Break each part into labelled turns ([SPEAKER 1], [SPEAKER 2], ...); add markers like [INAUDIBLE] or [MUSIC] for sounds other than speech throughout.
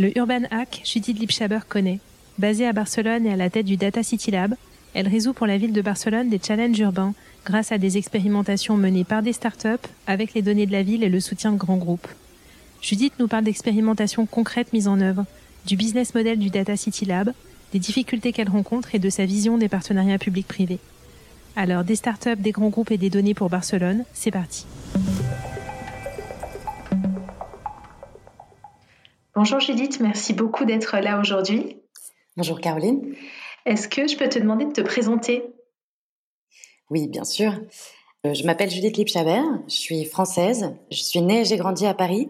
[SPEAKER 1] Le Urban Hack, Judith Lipschaber connaît. Basée à Barcelone et à la tête du Data City Lab, elle résout pour la ville de Barcelone des challenges urbains grâce à des expérimentations menées par des startups avec les données de la ville et le soutien de grands groupes. Judith nous parle d'expérimentations concrètes mises en œuvre, du business model du Data City Lab, des difficultés qu'elle rencontre et de sa vision des partenariats publics-privés. Alors, des startups, des grands groupes et des données pour Barcelone, c'est parti. Bonjour Judith, merci beaucoup d'être là aujourd'hui.
[SPEAKER 2] Bonjour Caroline.
[SPEAKER 1] Est-ce que je peux te demander de te présenter?
[SPEAKER 2] Oui, bien sûr. Euh, je m'appelle Judith Lipchabert, je suis française, je suis née et j'ai grandi à Paris,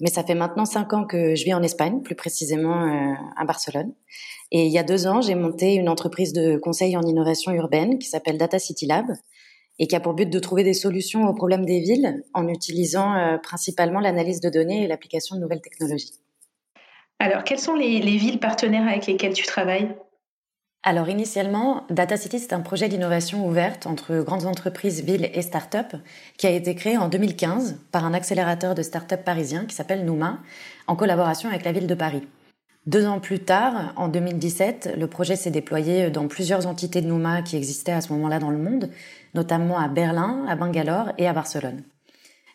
[SPEAKER 2] mais ça fait maintenant cinq ans que je vis en Espagne, plus précisément euh, à Barcelone. Et il y a deux ans, j'ai monté une entreprise de conseil en innovation urbaine qui s'appelle Data City Lab et qui a pour but de trouver des solutions aux problèmes des villes en utilisant euh, principalement l'analyse de données et l'application de nouvelles technologies.
[SPEAKER 1] Alors, quelles sont les, villes partenaires avec lesquelles tu travailles?
[SPEAKER 2] Alors initialement, Data City, c'est un projet d'innovation ouverte entre grandes entreprises, villes et start-up qui a été créé en 2015 par un accélérateur de start-up parisien qui s'appelle Nouma en collaboration avec la ville de Paris. Deux ans plus tard, en 2017, le projet s'est déployé dans plusieurs entités de Nouma qui existaient à ce moment-là dans le monde, notamment à Berlin, à Bangalore et à Barcelone.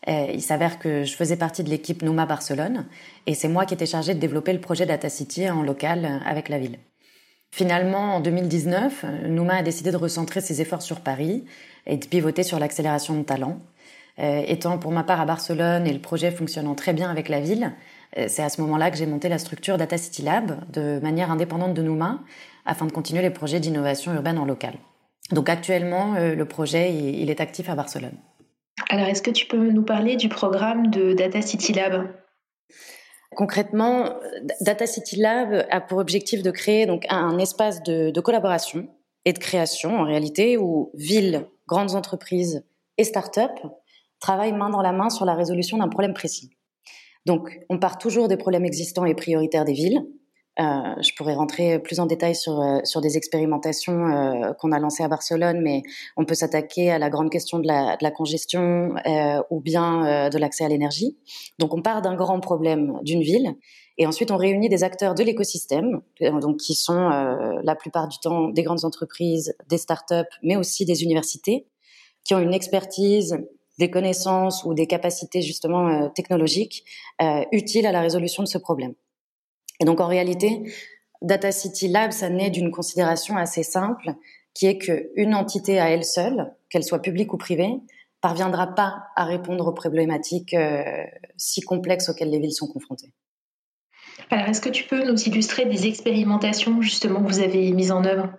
[SPEAKER 2] Euh, il s'avère que je faisais partie de l'équipe Nouma Barcelone et c'est moi qui étais chargée de développer le projet Data City en local euh, avec la ville. Finalement, en 2019, Nouma a décidé de recentrer ses efforts sur Paris et de pivoter sur l'accélération de talent. Euh, étant pour ma part à Barcelone et le projet fonctionnant très bien avec la ville, c'est à ce moment-là que j'ai monté la structure Data City Lab de manière indépendante de Nouma afin de continuer les projets d'innovation urbaine en local. Donc actuellement, le projet il est actif à Barcelone.
[SPEAKER 1] Alors, est-ce que tu peux nous parler du programme de Data City Lab?
[SPEAKER 2] Concrètement, Data City Lab a pour objectif de créer donc un espace de, collaboration et de création en réalité où villes, grandes entreprises et start-up travaillent main dans la main sur la résolution d'un problème précis. Donc, on part toujours des problèmes existants et prioritaires des villes, euh, je pourrais rentrer plus en détail sur, euh, sur des expérimentations euh, qu'on a lancées à Barcelone, mais on peut s'attaquer à la grande question de la, de la congestion ou bien de l'accès à l'énergie. Donc on part d'un grand problème d'une ville et ensuite on réunit des acteurs de l'écosystème, donc qui sont la plupart du temps des grandes entreprises, des startups, mais aussi des universités, qui ont une expertise des connaissances ou des capacités justement technologiques utiles à la résolution de ce problème. Et donc en réalité, Data City Lab, ça naît d'une considération assez simple, qui est qu'une entité à elle seule, qu'elle soit publique ou privée, parviendra pas à répondre aux problématiques euh, si complexes auxquelles les villes sont confrontées.
[SPEAKER 1] Alors, est-ce que tu peux nous illustrer des expérimentations justement que vous avez mises en œuvre?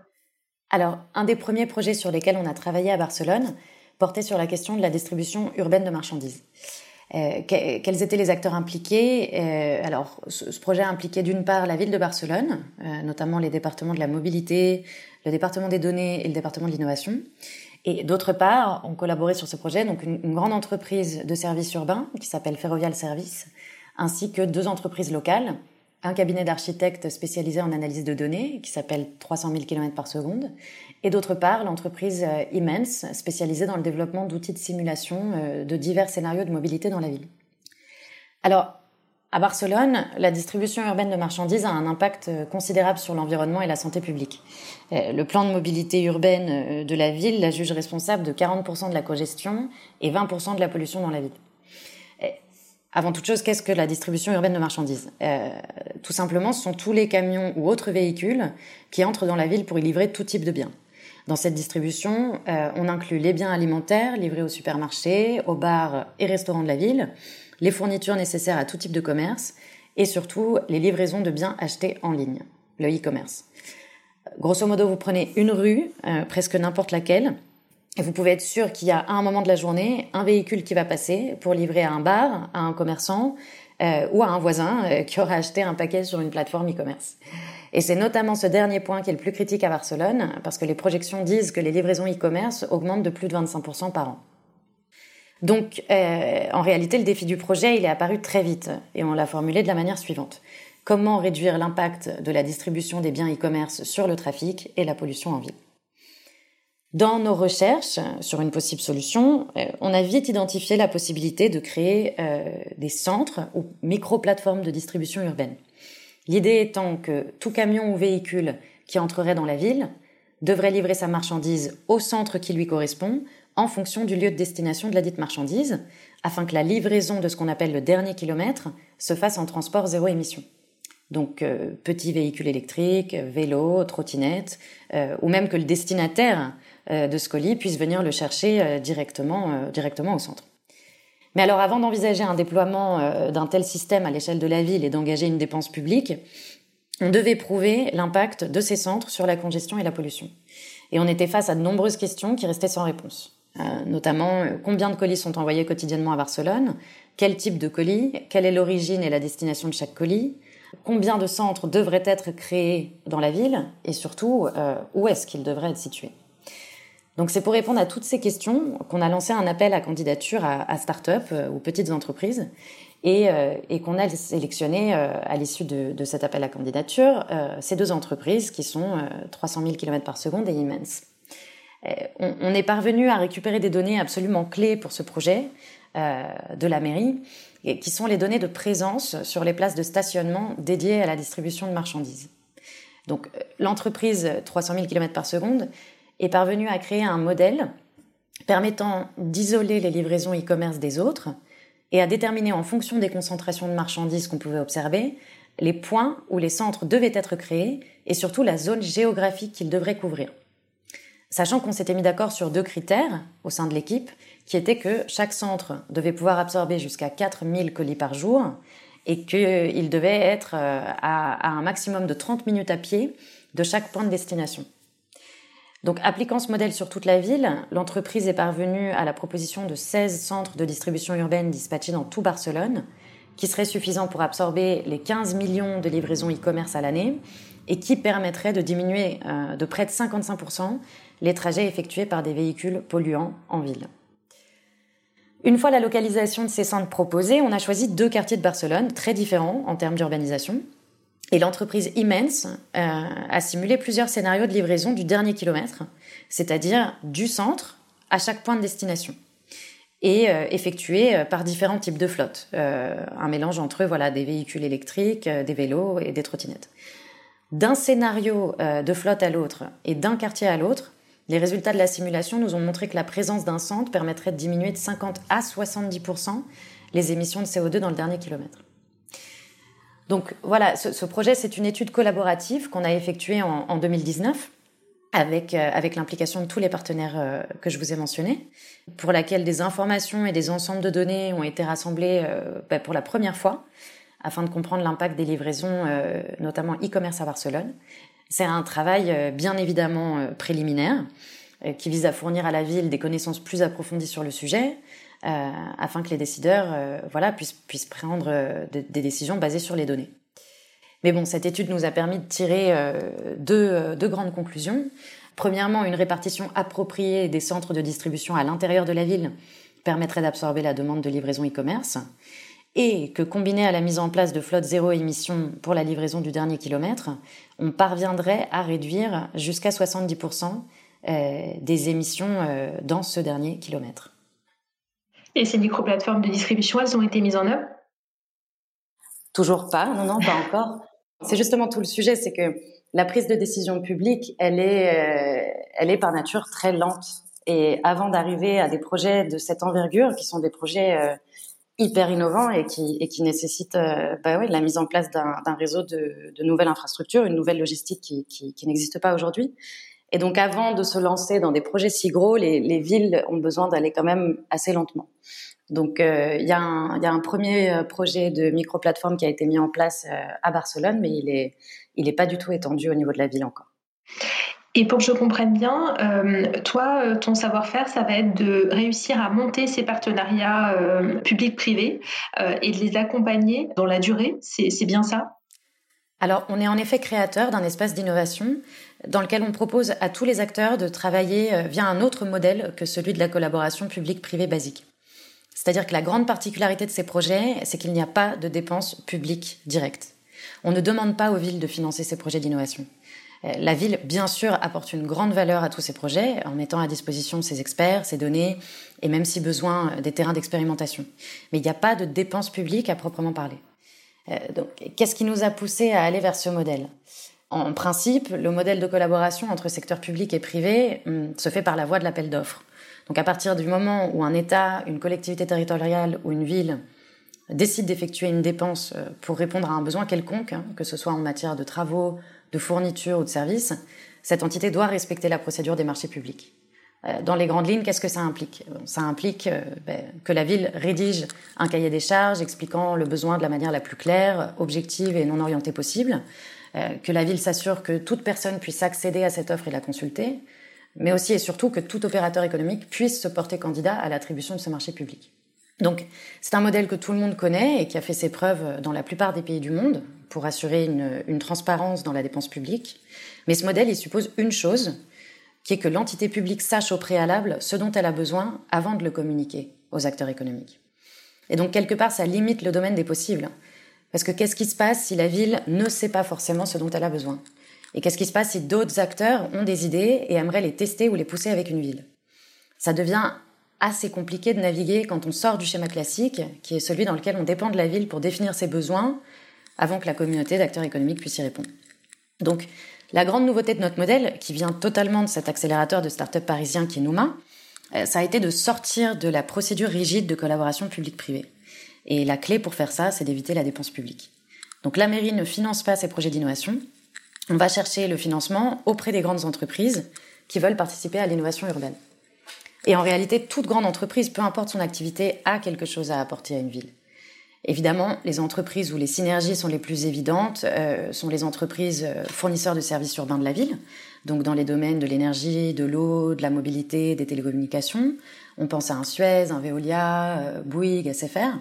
[SPEAKER 2] Alors, un des premiers projets sur lesquels on a travaillé à Barcelone portait sur la question de la distribution urbaine de marchandises. Euh, quels étaient les acteurs impliqués? Euh, Alors, ce, projet impliquait d'une part la ville de Barcelone, euh, notamment les départements de la mobilité, le département des données et le département de l'innovation. Et d'autre part, on collaborait sur ce projet donc une, une grande entreprise de services urbains qui s'appelle Ferrovial Service, ainsi que deux entreprises locales, un cabinet d'architectes spécialisé en analyse de données qui s'appelle 300 000 km par seconde et d'autre part l'entreprise euh, Immense, spécialisée dans le développement d'outils de simulation euh, de divers scénarios de mobilité dans la ville. Alors, à Barcelone, la distribution urbaine de marchandises a un impact euh, considérable sur l'environnement et la santé publique. Le plan de mobilité urbaine de la ville la juge responsable de 40% de la congestion et 20% de la pollution dans la ville. Avant toute chose, qu'est-ce que la distribution urbaine de marchandises? Tout simplement, ce sont tous les camions ou autres véhicules qui entrent dans la ville pour y livrer tout type de biens. Dans cette distribution, euh, on inclut les biens alimentaires livrés aux supermarchés, aux bars et restaurants de la ville, les fournitures nécessaires à tout type de commerce et surtout les livraisons de biens achetés en ligne, le e-commerce. Grosso modo, vous prenez une rue, euh, presque n'importe laquelle, Et vous pouvez être sûr qu'il y a à un moment de la journée un véhicule qui va passer pour livrer à un bar, à un commerçant euh, ou à un voisin qui aura acheté un paquet sur une plateforme e-commerce. Et c'est notamment ce dernier point qui est le plus critique à Barcelone, parce que les projections disent que les livraisons e-commerce augmentent de plus de 25% par an. Donc, euh, en réalité, le défi du projet, il est apparu très vite, et on l'a formulé de la manière suivante. Comment réduire l'impact de la distribution des biens e-commerce sur le trafic et la pollution en ville? Dans nos recherches sur une possible solution, euh, on a vite identifié la possibilité de créer euh, des centres ou micro-plateformes de distribution urbaine. L'idée étant que tout camion ou véhicule qui entrerait dans la ville devrait livrer sa marchandise au centre qui lui correspond en fonction du lieu de destination de la dite marchandise, afin que la livraison de ce qu'on appelle le dernier kilomètre se fasse en transport zéro émission. Donc euh, petits véhicules électriques, vélos, trottinettes, ou même que le destinataire euh, de ce colis puisse venir le chercher euh, directement, euh, directement au centre. Mais alors avant d'envisager un déploiement d'un tel système à l'échelle de la ville et d'engager une dépense publique, on devait prouver l'impact de ces centres sur la congestion et la pollution. Et on était face à de nombreuses questions qui restaient sans réponse. notamment combien de colis sont envoyés quotidiennement à Barcelone, quel type de colis, quelle est l'origine et la destination de chaque colis, combien de centres devraient être créés dans la ville? Et surtout où est-ce qu'ils devraient être situés? Donc c'est pour répondre à toutes ces questions qu'on a lancé un appel à candidature à, start-up euh, ou petites entreprises et, euh, qu'on a sélectionné euh, à l'issue de, cet appel à candidature ces deux entreprises qui sont 300 000 km par seconde et immenses. On, est parvenu à récupérer des données absolument clés pour ce projet de la mairie, qui sont les données de présence sur les places de stationnement dédiées à la distribution de marchandises. Donc l'entreprise 300 000 km par seconde est parvenu à créer un modèle permettant d'isoler les livraisons e-commerce des autres et à déterminer en fonction des concentrations de marchandises qu'on pouvait observer les points où les centres devaient être créés et surtout la zone géographique qu'ils devraient couvrir. Sachant qu'on s'était mis d'accord sur deux critères au sein de l'équipe, qui étaient que chaque centre devait pouvoir absorber jusqu'à 4000 colis par jour et qu'il devait être euh, à, un maximum de 30 minutes à pied de chaque point de destination. Donc, appliquant ce modèle sur toute la ville, l'entreprise est parvenue à la proposition de 16 centres de distribution urbaine dispatchés dans tout Barcelone, qui seraient suffisants pour absorber les 15 millions de livraisons e-commerce à l'année et qui permettraient de diminuer euh, de près de 55% les trajets effectués par des véhicules polluants en ville. Une fois la localisation de ces centres proposés, on a choisi deux quartiers de Barcelone très différents en termes d'urbanisation. Et l'entreprise Immense euh, a simulé plusieurs scénarios de livraison du dernier kilomètre, c'est-à-dire du centre à chaque point de destination, et euh, effectué euh, par différents types de flottes, un mélange entre voilà des véhicules électriques, des vélos et des trottinettes. D'un scénario de flotte à l'autre et d'un quartier à l'autre, les résultats de la simulation nous ont montré que la présence d'un centre permettrait de diminuer de 50 à 70 les émissions de CO2 dans le dernier kilomètre. Donc voilà, ce, projet, c'est une étude collaborative qu'on a effectuée en, 2019 avec, euh, avec l'implication de tous les partenaires euh, que je vous ai mentionnés, pour laquelle des informations et des ensembles de données ont été rassemblés euh, bah, pour la première fois, afin de comprendre l'impact des livraisons, notamment e-commerce à Barcelone. C'est un travail bien évidemment préliminaire, qui vise à fournir à la ville des connaissances plus approfondies sur le sujet, afin que les décideurs euh, voilà, puissent, puissent prendre euh, des décisions basées sur les données. Mais bon, cette étude nous a permis de tirer deux, deux, grandes conclusions. Premièrement, une répartition appropriée des centres de distribution à l'intérieur de la ville permettrait d'absorber la demande de livraison e-commerce et que combiné à la mise en place de flottes zéro émission pour la livraison du dernier kilomètre, on parviendrait à réduire jusqu'à 70% des émissions dans ce dernier kilomètre.
[SPEAKER 3] Et ces micro-plateformes de distribution, elles ont été mises en œuvre?
[SPEAKER 2] Toujours pas, non, non, pas encore. C'est justement tout le sujet, c'est que la prise de décision publique, elle est, euh, elle est par nature très lente. Et avant d'arriver à des projets de cette envergure, qui sont des projets euh, hyper innovants et qui, et qui nécessitent euh, bah la mise en place d'un réseau de, nouvelles infrastructures, une nouvelle logistique qui, qui n'existe pas aujourd'hui, et donc, avant de se lancer dans des projets si gros, les, les villes ont besoin d'aller quand même assez lentement. Donc, euh, il y, y, a un premier euh, projet de micro-plateforme qui a été mis en place euh, à Barcelone, mais il est, il est pas du tout étendu au niveau de la ville encore.
[SPEAKER 1] Et pour que je comprenne bien, euh, toi, euh, ton savoir-faire, ça va être de réussir à monter ces partenariats euh, publics-privés et de les accompagner dans la durée. C'est bien ça?
[SPEAKER 2] Alors, on est en effet créateur d'un espace d'innovation dans lequel on propose à tous les acteurs de travailler via un autre modèle que celui de la collaboration publique-privée basique. C'est-à-dire que la grande particularité de ces projets, c'est qu'il n'y a pas de dépenses publiques directes. On ne demande pas aux villes de financer ces projets d'innovation. Euh, la ville, bien sûr, apporte une grande valeur à tous ces projets en mettant à disposition ses experts, ses données et même si besoin des terrains d'expérimentation. Mais il n'y a pas de dépenses publiques à proprement parler. Euh, donc, qu'est-ce qui nous a poussé à aller vers ce modèle? En principe, le modèle de collaboration entre secteur public et privé hum, se fait par la voie de l'appel d'offres. Donc, à partir du moment où un État, une collectivité territoriale ou une ville décide d'effectuer une dépense euh, pour répondre à un besoin quelconque, hein, que ce soit en matière de travaux, de fourniture ou de services, cette entité doit respecter la procédure des marchés publics. Euh, dans les grandes lignes, qu'est-ce que ça implique? Ça implique euh, ben, que la ville rédige un cahier des charges expliquant le besoin de la manière la plus claire, objective et non orientée possible, euh, que la ville s'assure que toute personne puisse accéder à cette offre et la consulter, mais aussi et surtout que tout opérateur économique puisse se porter candidat à l'attribution de ce marché public. Donc, c'est un modèle que tout le monde connaît et qui a fait ses preuves dans la plupart des pays du monde pour assurer une, transparence dans la dépense publique. Mais ce modèle, il suppose une chose, qui est que l'entité publique sache au préalable ce dont elle a besoin avant de le communiquer aux acteurs économiques. Et donc, quelque part, ça limite le domaine des possibles. Parce que qu'est-ce qui se passe si la ville ne sait pas forcément ce dont elle a besoin? Et qu'est-ce qui se passe si d'autres acteurs ont des idées et aimeraient les tester ou les pousser avec une ville? Ça devient assez compliqué de naviguer quand on sort du schéma classique, qui est celui dans lequel on dépend de la ville pour définir ses besoins, avant que la communauté d'acteurs économiques puisse y répondre. Donc, la grande nouveauté de notre modèle, qui vient totalement de cet accélérateur de start-up parisien qui est Nouma, euh, ça a été de sortir de la procédure rigide de collaboration publique-privée. Et la clé pour faire ça, c'est d'éviter la dépense publique. Donc la mairie ne finance pas ces projets d'innovation. On va chercher le financement auprès des grandes entreprises qui veulent participer à l'innovation urbaine. Et en réalité, toute grande entreprise, peu importe son activité, a quelque chose à apporter à une ville. Évidemment, les entreprises où les synergies sont les plus évidentes euh, sont les entreprises euh, fournisseurs de services urbains de la ville, donc dans les domaines de l'énergie, de l'eau, de la mobilité, des télécommunications. On pense à un Suez, un Veolia, euh, Bouygues, SFR.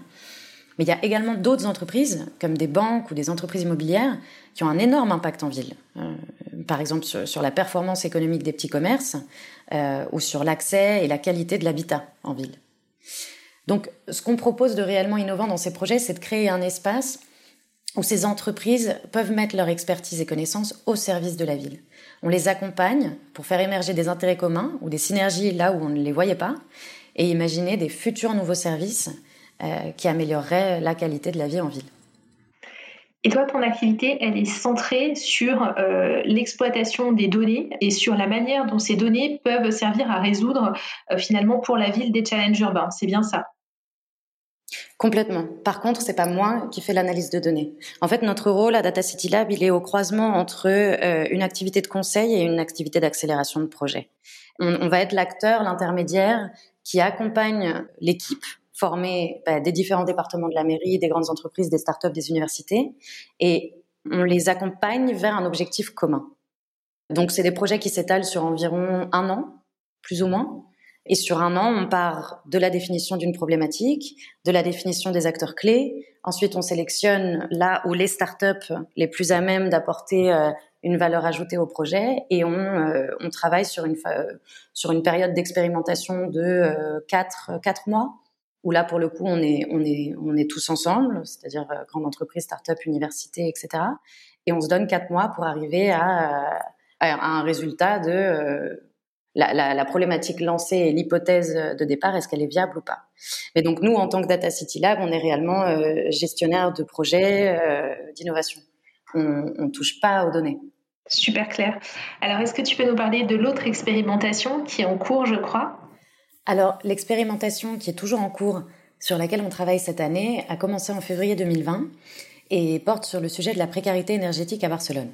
[SPEAKER 2] Mais il y a également d'autres entreprises, comme des banques ou des entreprises immobilières, qui ont un énorme impact en ville. Euh, par exemple, sur, la performance économique des petits commerces euh, ou sur l'accès et la qualité de l'habitat en ville. Donc, ce qu'on propose de réellement innovant dans ces projets, c'est de créer un espace où ces entreprises peuvent mettre leur expertise et connaissances au service de la ville. On les accompagne pour faire émerger des intérêts communs ou des synergies là où on ne les voyait pas et imaginer des futurs nouveaux services euh, qui améliorerait la qualité de la vie en ville.
[SPEAKER 1] Et toi, ton activité, elle est centrée sur euh, l'exploitation des données et sur la manière dont ces données peuvent servir à résoudre euh, finalement pour la ville des challenges urbains. C'est bien ça?
[SPEAKER 2] Complètement. Par contre, c'est pas moi qui fais l'analyse de données. En fait, notre rôle à Data City Lab, il est au croisement entre une activité de conseil et une activité d'accélération de projet. on va être l'acteur, l'intermédiaire qui accompagne l'équipe former bah, des différents départements de la mairie, des grandes entreprises, des startups, des universités, et on les accompagne vers un objectif commun. Donc, c'est des projets qui s'étalent sur environ un an, plus ou moins. Et sur un an, on part de la définition d'une problématique, de la définition des acteurs clés. Ensuite, on sélectionne là où les startups les plus à même d'apporter euh, une valeur ajoutée au projet et on, euh, travaille sur une, sur une période d'expérimentation de euh, quatre, quatre mois où là, pour le coup, on est, on est, on est tous ensemble, c'est-à-dire euh, grande entreprise, start-up, université, etc. Et on se donne quatre mois pour arriver à, à un résultat de euh, la, la, la, problématique lancée et l'hypothèse de départ, est-ce qu'elle est viable ou pas? Mais donc, nous, en tant que Data City Lab, on est réellement euh, gestionnaire de projets d'innovation. On ne touche pas aux données.
[SPEAKER 1] Super clair. Alors, est-ce que tu peux nous parler de l'autre expérimentation qui est en cours, je crois?
[SPEAKER 2] Alors, l'expérimentation qui est toujours en cours, sur laquelle on travaille cette année, a commencé en février 2020 et porte sur le sujet de la précarité énergétique à Barcelone.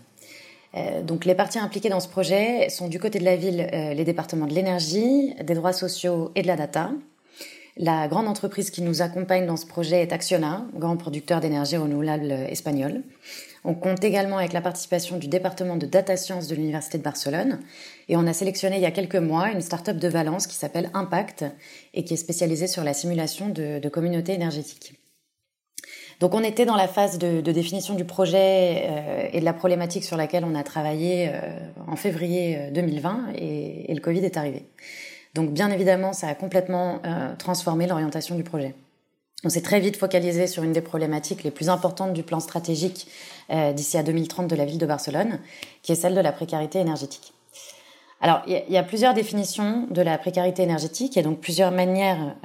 [SPEAKER 2] Euh, donc les parties impliquées dans ce projet sont du côté de la ville euh, les départements de l'énergie, des droits sociaux et de la data. La grande entreprise qui nous accompagne dans ce projet est Acciona, grand producteur d'énergie renouvelable espagnol. On compte également avec la participation du département de data science de l'Université de Barcelone. Et on a sélectionné il y a quelques mois une start-up de Valence qui s'appelle Impact et qui est spécialisée sur la simulation de, de communautés énergétiques. Donc on était dans la phase de, définition du projet euh, et de la problématique sur laquelle on a travaillé euh, en février 2020 euh, et, le Covid est arrivé. Donc bien évidemment, ça a complètement transformé l'orientation du projet. On s'est très vite focalisé sur une des problématiques les plus importantes du plan stratégique d'ici à 2030 de la ville de Barcelone, qui est celle de la précarité énergétique. Alors, il y, a plusieurs définitions de la précarité énergétique et donc plusieurs manières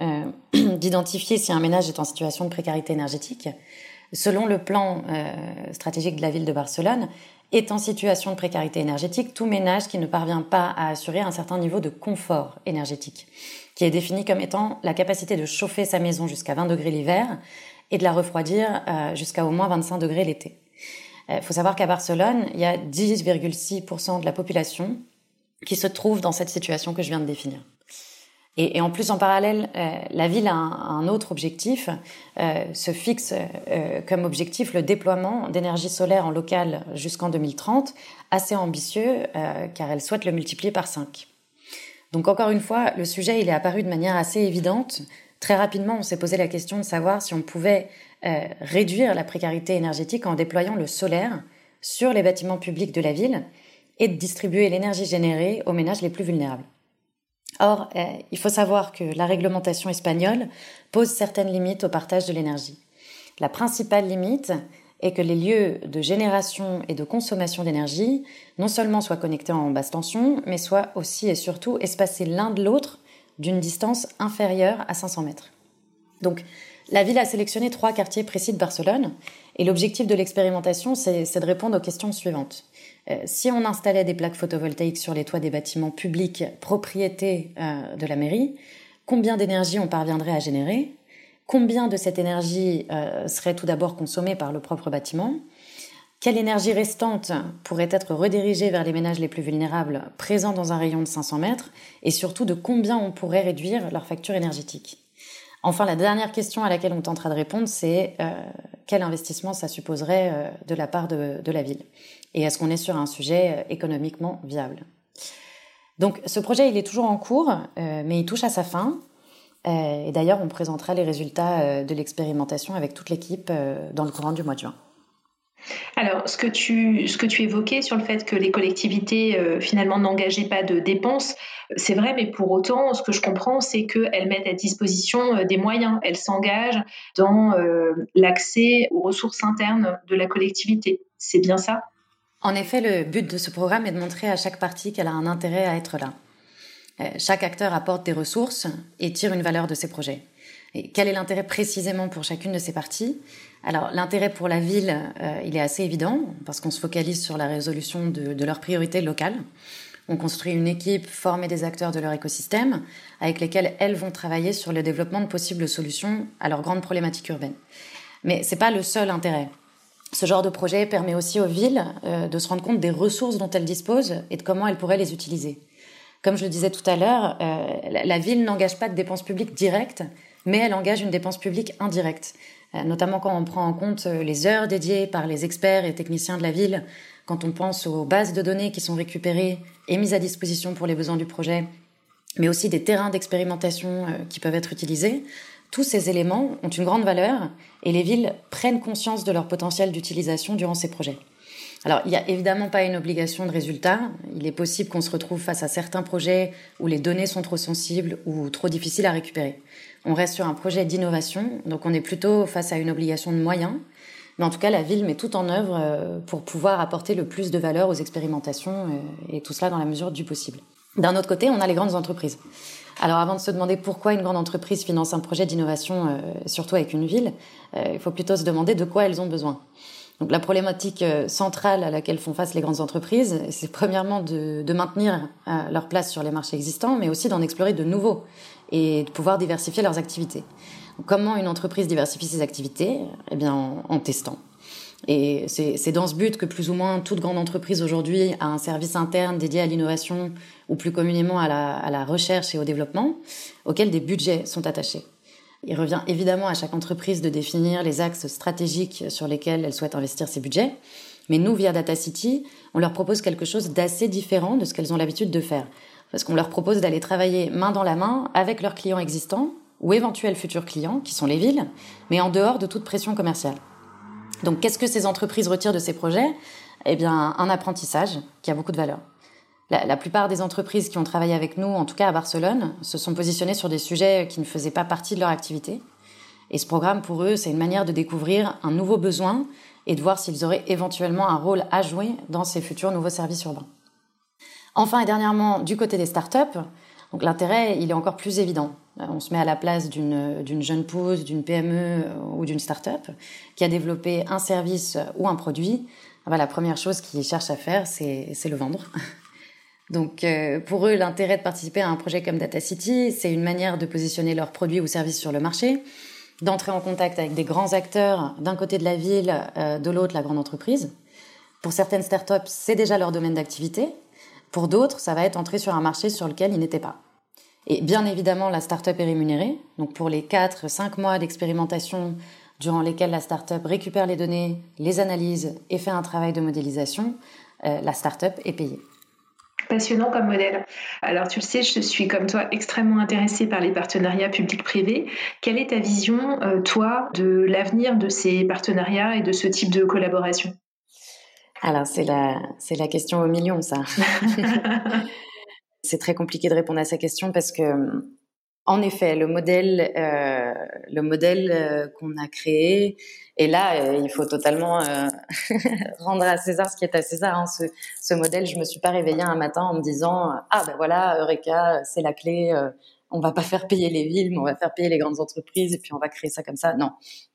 [SPEAKER 2] [COUGHS] d'identifier si un ménage est en situation de précarité énergétique. Selon le plan euh, stratégique de la ville de Barcelone, est en situation de précarité énergétique tout ménage qui ne parvient pas à assurer un certain niveau de confort énergétique, qui est défini comme étant la capacité de chauffer sa maison jusqu'à 20 degrés l'hiver et de la refroidir euh, jusqu'à au moins 25 degrés l'été. Il euh, faut savoir qu'à Barcelone, il y a 10,6% de la population qui se trouve dans cette situation que je viens de définir. Et, en plus, en parallèle, euh, la ville a un, autre objectif, euh, se fixe euh, comme objectif le déploiement d'énergie solaire en local jusqu'en 2030, assez ambitieux, car elle souhaite le multiplier par 5. Donc encore une fois, le sujet il est apparu de manière assez évidente. Très rapidement, on s'est posé la question de savoir si on pouvait réduire la précarité énergétique en déployant le solaire sur les bâtiments publics de la ville et de distribuer l'énergie générée aux ménages les plus vulnérables. Or, euh, il faut savoir que la réglementation espagnole pose certaines limites au partage de l'énergie. La principale limite est que les lieux de génération et de consommation d'énergie non seulement soient connectés en basse tension, mais soient aussi et surtout espacés l'un de l'autre d'une distance inférieure à 500 mètres. Donc, la ville a sélectionné trois quartiers précis de Barcelone et l'objectif de l'expérimentation, c'est de répondre aux questions suivantes. Euh, si on installait des plaques photovoltaïques sur les toits des bâtiments publics propriété euh, de la mairie, combien d'énergie on parviendrait à générer? Combien de cette énergie euh, serait tout d'abord consommée par le propre bâtiment? Quelle énergie restante pourrait être redirigée vers les ménages les plus vulnérables présents dans un rayon de 500 mètres? Et surtout, de combien on pourrait réduire leur facture énergétique? Enfin, la dernière question à laquelle on tentera de répondre, c'est euh, quel investissement ça supposerait euh, de la part de, la ville? Et est-ce qu'on est sur un sujet euh, économiquement viable? Donc, ce projet, il est toujours en cours, mais il touche à sa fin. Et d'ailleurs, on présentera les résultats de l'expérimentation avec toute l'équipe dans le courant du mois de juin.
[SPEAKER 1] Alors, ce que tu, évoquais sur le fait que les collectivités euh, finalement n'engageaient pas de dépenses, c'est vrai, mais pour autant, ce que je comprends, c'est qu'elles mettent à disposition euh, des moyens. Elles s'engagent dans euh, l'accès aux ressources internes de la collectivité. C'est bien ça?
[SPEAKER 2] En effet, le but de ce programme est de montrer à chaque partie qu'elle a un intérêt à être là. Chaque acteur apporte des ressources et tire une valeur de ses projets. Et quel est l'intérêt précisément pour chacune de ces parties? Alors l'intérêt pour la ville, euh, il est assez évident parce qu'on se focalise sur la résolution de, leurs priorités locales. On construit une équipe formée des acteurs de leur écosystème avec lesquels elles vont travailler sur le développement de possibles solutions à leurs grandes problématiques urbaines. Mais c'est pas le seul intérêt. Ce genre de projet permet aussi aux villes euh, de se rendre compte des ressources dont elles disposent et de comment elles pourraient les utiliser. Comme je le disais tout à l'heure, euh, la ville n'engage pas de dépenses publiques directes, mais elle engage une dépense publique indirecte, euh, notamment quand on prend en compte euh, les heures dédiées par les experts et techniciens de la ville, quand on pense aux bases de données qui sont récupérées et mises à disposition pour les besoins du projet, mais aussi des terrains d'expérimentation euh, qui peuvent être utilisés. Tous ces éléments ont une grande valeur et les villes prennent conscience de leur potentiel d'utilisation durant ces projets. Alors, il n'y a évidemment pas une obligation de résultat. Il est possible qu'on se retrouve face à certains projets où les données sont trop sensibles ou trop difficiles à récupérer. On reste sur un projet d'innovation, donc on est plutôt face à une obligation de moyens. Mais en tout cas, la ville met tout en œuvre euh, pour pouvoir apporter le plus de valeur aux expérimentations euh, et tout cela dans la mesure du possible. D'un autre côté, on a les grandes entreprises. Alors avant de se demander pourquoi une grande entreprise finance un projet d'innovation, euh, surtout avec une ville, il faut plutôt se demander de quoi elles ont besoin. Donc la problématique centrale à laquelle font face les grandes entreprises, c'est premièrement de, maintenir leur place sur les marchés existants, mais aussi d'en explorer de nouveaux et de pouvoir diversifier leurs activités. Comment une entreprise diversifie ses activités? Eh bien en, en testant. Et c'est dans ce but que plus ou moins toute grande entreprise aujourd'hui a un service interne dédié à l'innovation ou plus communément à la, à la recherche et au développement, auquel des budgets sont attachés. Il revient évidemment à chaque entreprise de définir les axes stratégiques sur lesquels elle souhaite investir ses budgets. Mais nous, via Data City, on leur propose quelque chose d'assez différent de ce qu'elles ont l'habitude de faire. Parce qu'on leur propose d'aller travailler main dans la main avec leurs clients existants ou éventuels futurs clients, qui sont les villes, mais en dehors de toute pression commerciale. Donc qu'est-ce que ces entreprises retirent de ces projets? Eh bien, un apprentissage qui a beaucoup de valeur. La, plupart des entreprises qui ont travaillé avec nous, en tout cas à Barcelone, se sont positionnées sur des sujets qui ne faisaient pas partie de leur activité. Et ce programme, pour eux, c'est une manière de découvrir un nouveau besoin et de voir s'ils auraient éventuellement un rôle à jouer dans ces futurs nouveaux services urbains. Enfin et dernièrement, du côté des startups, donc l'intérêt, il est encore plus évident. On se met à la place d'une jeune pause, d'une PME ou d'une start-up qui a développé un service ou un produit. La première chose qu'ils cherchent à faire, c'est le vendre. [LAUGHS] Donc euh, pour eux, l'intérêt de participer à un projet comme Data City, c'est une manière de positionner leurs produits ou services sur le marché, d'entrer en contact avec des grands acteurs d'un côté de la ville, euh, de l'autre la grande entreprise. Pour certaines startups, c'est déjà leur domaine d'activité. Pour d'autres, ça va être entrer sur un marché sur lequel ils n'étaient pas. Et bien évidemment, la startup est rémunérée. Donc pour les 4-5 mois d'expérimentation durant lesquels la startup récupère les données, les analyse et fait un travail de modélisation, euh, la startup est payée.
[SPEAKER 1] Passionnant comme modèle. Alors tu le sais, je suis comme toi extrêmement intéressée par les partenariats publics-privés. Quelle est ta vision, euh, toi, de l'avenir de ces partenariats et de ce type de collaboration?
[SPEAKER 2] Alors c'est la, c'est la question au million, ça. [LAUGHS] c'est très compliqué de répondre à cette question parce que en effet, le modèle, euh, le modèle euh, qu'on a créé, et là, euh, il faut totalement euh, [LAUGHS] rendre à César ce qui est à César. Hein. Ce, ce, modèle, je me suis pas réveillée un matin en me disant ah ben voilà, Eureka, c'est la clé. on va pas faire payer les villes, mais on va faire payer les grandes entreprises, et puis on va créer ça comme ça. Non,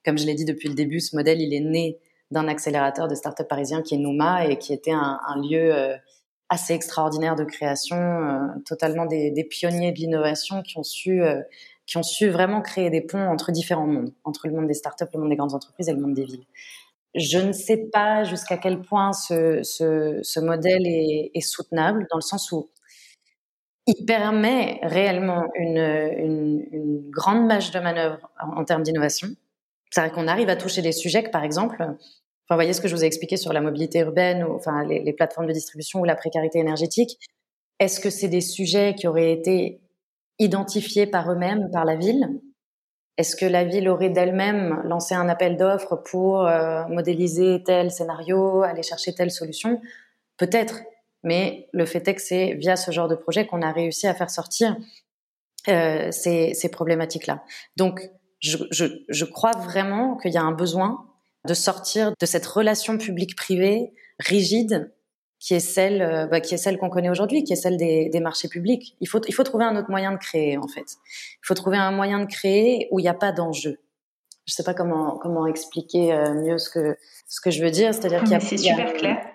[SPEAKER 2] comme je l'ai dit depuis le début, ce modèle, il est né d'un accélérateur de start-up parisien qui est Nouma et qui était un, lieu assez extraordinaire de création, euh, totalement des, pionniers de l'innovation qui ont su euh, qui ont su vraiment créer des ponts entre différents mondes, entre le monde des startups, le monde des grandes entreprises et le monde des villes. Je ne sais pas jusqu'à quel point ce, modèle est, soutenable, dans le sens où il permet réellement une, grande marge de manœuvre en termes d'innovation. C'est-à-dire qu'on arrive à toucher des sujets que, par exemple, Enfin, voyez ce que je vous ai expliqué sur la mobilité urbaine, ou enfin les, les plateformes de distribution ou la précarité énergétique. Est-ce que c'est des sujets qui auraient été identifiés par eux-mêmes, par la ville? Est-ce que la ville aurait d'elle-même lancé un appel d'offres pour euh, modéliser tel scénario, aller chercher telle solution? Peut-être, mais le fait est que c'est via ce genre de projet qu'on a réussi à faire sortir euh, ces, ces problématiques-là. Donc, je, je, je crois vraiment qu'il y a un besoin de sortir de cette relation publique-privée rigide qui est celle, euh, bah, qui est celle qu'on connaît aujourd'hui, qui est celle des, des, marchés publics. Il faut, il faut trouver un autre moyen de créer, en fait. Il faut trouver un moyen de créer où il n'y a pas d'enjeu. Je sais pas comment, comment expliquer euh, mieux ce que, ce que je veux dire. C'est-à-dire qu'il y a.
[SPEAKER 1] C'est super clair.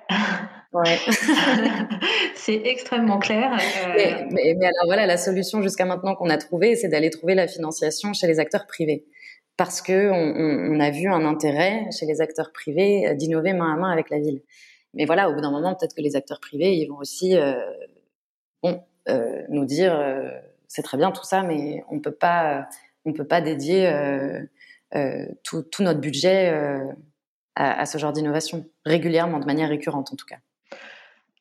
[SPEAKER 2] Ouais. [LAUGHS]
[SPEAKER 1] c'est extrêmement clair.
[SPEAKER 2] Euh... Mais, mais, mais, alors voilà, la solution jusqu'à maintenant qu'on a trouvée, c'est d'aller trouver la financiation chez les acteurs privés parce que on, on, a vu un intérêt chez les acteurs privés d'innover main à main avec la ville. Mais voilà, au bout d'un moment, peut-être que les acteurs privés, ils vont aussi euh, bon, euh, nous dire euh, c'est très bien tout ça, mais on peut pas, on peut pas dédier euh, euh, tout, tout, notre budget à, à ce genre d'innovation régulièrement, de manière récurrente en tout cas.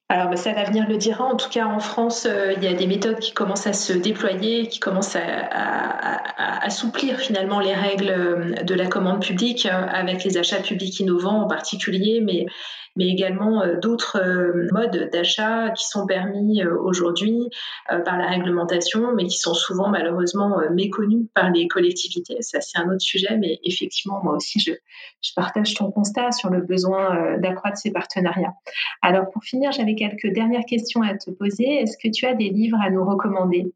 [SPEAKER 1] Alors, bah, ça, l'avenir le dira. En tout cas, en France, euh, il y a des méthodes qui commencent à se déployer, qui commencent à, à, assouplir finalement les règles euh, de la commande publique, euh, avec les achats publics innovants en particulier, mais mais également euh, d'autres euh, modes d'achat qui sont permis euh, aujourd'hui par la réglementation, mais qui sont souvent malheureusement méconnus par les collectivités. Ça, c'est un autre sujet, mais effectivement, moi aussi, je, je partage ton constat sur le besoin d'accroître ces partenariats. Alors, pour finir, j'avais quelques dernières questions à te poser. Est-ce que tu as des livres à nous recommander?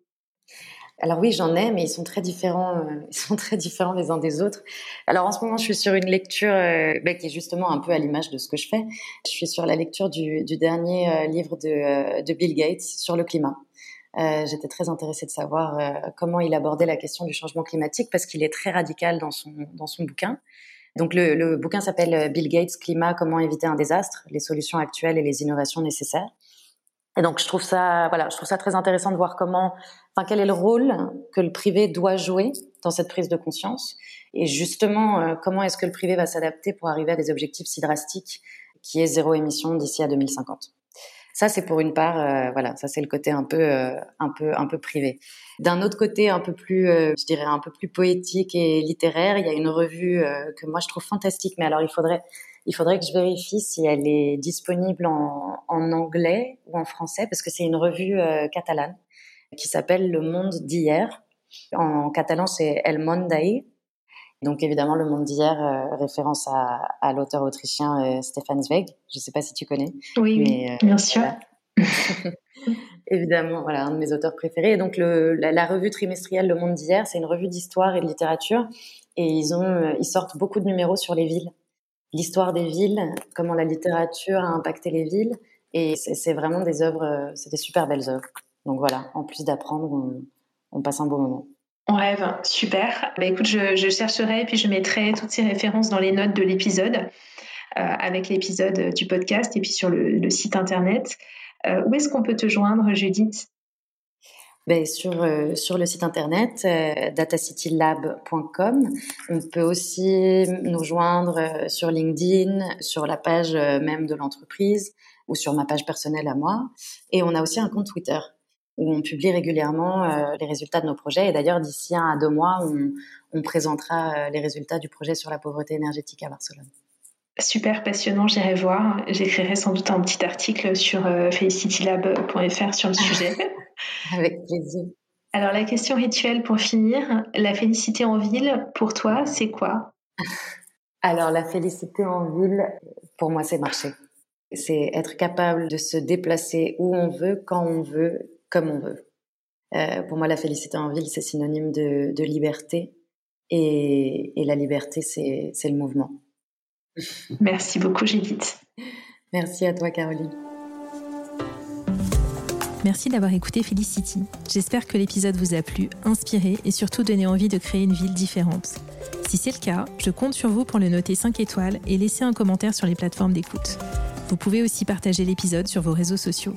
[SPEAKER 2] Alors oui, j'en ai, mais ils sont très différents. Euh, ils sont très différents les uns des autres. Alors en ce moment, je suis sur une lecture euh, bah, qui est justement un peu à l'image de ce que je fais. Je suis sur la lecture du, du dernier euh, livre de, de, Bill Gates sur le climat. J'étais très intéressée de savoir comment il abordait la question du changement climatique parce qu'il est très radical dans son dans son bouquin. Donc le, le bouquin s'appelle Bill Gates Climat comment éviter un désastre, les solutions actuelles et les innovations nécessaires. Et donc je trouve ça, voilà, je trouve ça très intéressant de voir comment, enfin quel est le rôle que le privé doit jouer dans cette prise de conscience. Et justement, comment est-ce que le privé va s'adapter pour arriver à des objectifs si drastiques qui est zéro émission d'ici à 2050. Ça, c'est pour une part, euh, voilà, ça c'est le côté un peu, euh, un peu, un peu privé. D'un autre côté, un peu plus, euh, je dirais un peu plus poétique et littéraire, il y a une revue que moi je trouve fantastique. Mais alors, il faudrait, il faudrait que je vérifie si elle est disponible en, en anglais ou en français, parce que c'est une revue catalane qui s'appelle Le Monde d'hier. En catalan, c'est El Monday. Donc évidemment, Le Monde d'hier, euh, référence à, à l'auteur autrichien euh, Stefan Zweig. Je ne sais pas si tu connais.
[SPEAKER 1] Oui, euh, bien sûr. [LAUGHS]
[SPEAKER 2] évidemment, voilà, un de mes auteurs préférés. Et donc le, la, revue trimestrielle Le Monde d'hier, c'est une revue d'histoire et de littérature. Et ils, ont, ils sortent beaucoup de numéros sur les villes. L'histoire des villes, comment la littérature a impacté les villes. Et c'est vraiment des œuvres, c'est des super belles œuvres. Donc voilà, en plus d'apprendre, on, on passe un beau moment.
[SPEAKER 1] On rêve, super. Bah, écoute, je, chercherai et puis je mettrai toutes ces références dans les notes de l'épisode, euh, avec l'épisode du podcast et puis sur le, site internet. Euh, où est-ce qu'on peut te joindre, Judith?
[SPEAKER 2] Ben, sur, euh, sur le site internet datacitylab.com. On peut aussi nous joindre sur LinkedIn, sur la page même de l'entreprise ou sur ma page personnelle à moi. Et on a aussi un compte Twitter où on publie régulièrement euh, les résultats de nos projets. Et d'ailleurs, d'ici un à deux mois, on, présentera euh, les résultats du projet sur la pauvreté énergétique à Barcelone.
[SPEAKER 1] Super passionnant, j'irai voir. J'écrirai sans doute un petit article sur euh, felicitylab.fr sur le sujet. [LAUGHS] [LAUGHS]
[SPEAKER 2] Avec plaisir.
[SPEAKER 1] Alors la question rituelle pour finir, la félicité en ville, pour toi, c'est quoi? [LAUGHS]
[SPEAKER 2] Alors la félicité en ville, pour moi, c'est marcher. C'est être capable de se déplacer où on veut, quand on veut, comme on veut. Euh, pour moi, la félicité en ville, c'est synonyme de, de liberté. Et, et, la liberté, c'est le mouvement. [LAUGHS]
[SPEAKER 1] Merci beaucoup, Judith.
[SPEAKER 2] Merci à toi, Caroline.
[SPEAKER 3] Merci d'avoir écouté Felicity. J'espère que l'épisode vous a plu, inspiré et surtout donné envie de créer une ville différente. Si c'est le cas, je compte sur vous pour le noter 5 étoiles et laisser un commentaire sur les plateformes d'écoute. Vous pouvez aussi partager l'épisode sur vos réseaux sociaux.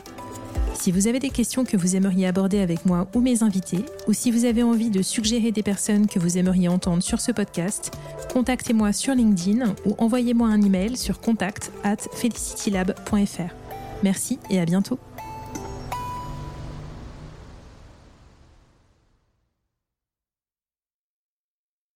[SPEAKER 3] Si vous avez des questions que vous aimeriez aborder avec moi ou mes invités, ou si vous avez envie de suggérer des personnes que vous aimeriez entendre sur ce podcast, contactez-moi sur LinkedIn ou envoyez-moi un email sur contact at felicitylab.fr. Merci et à bientôt.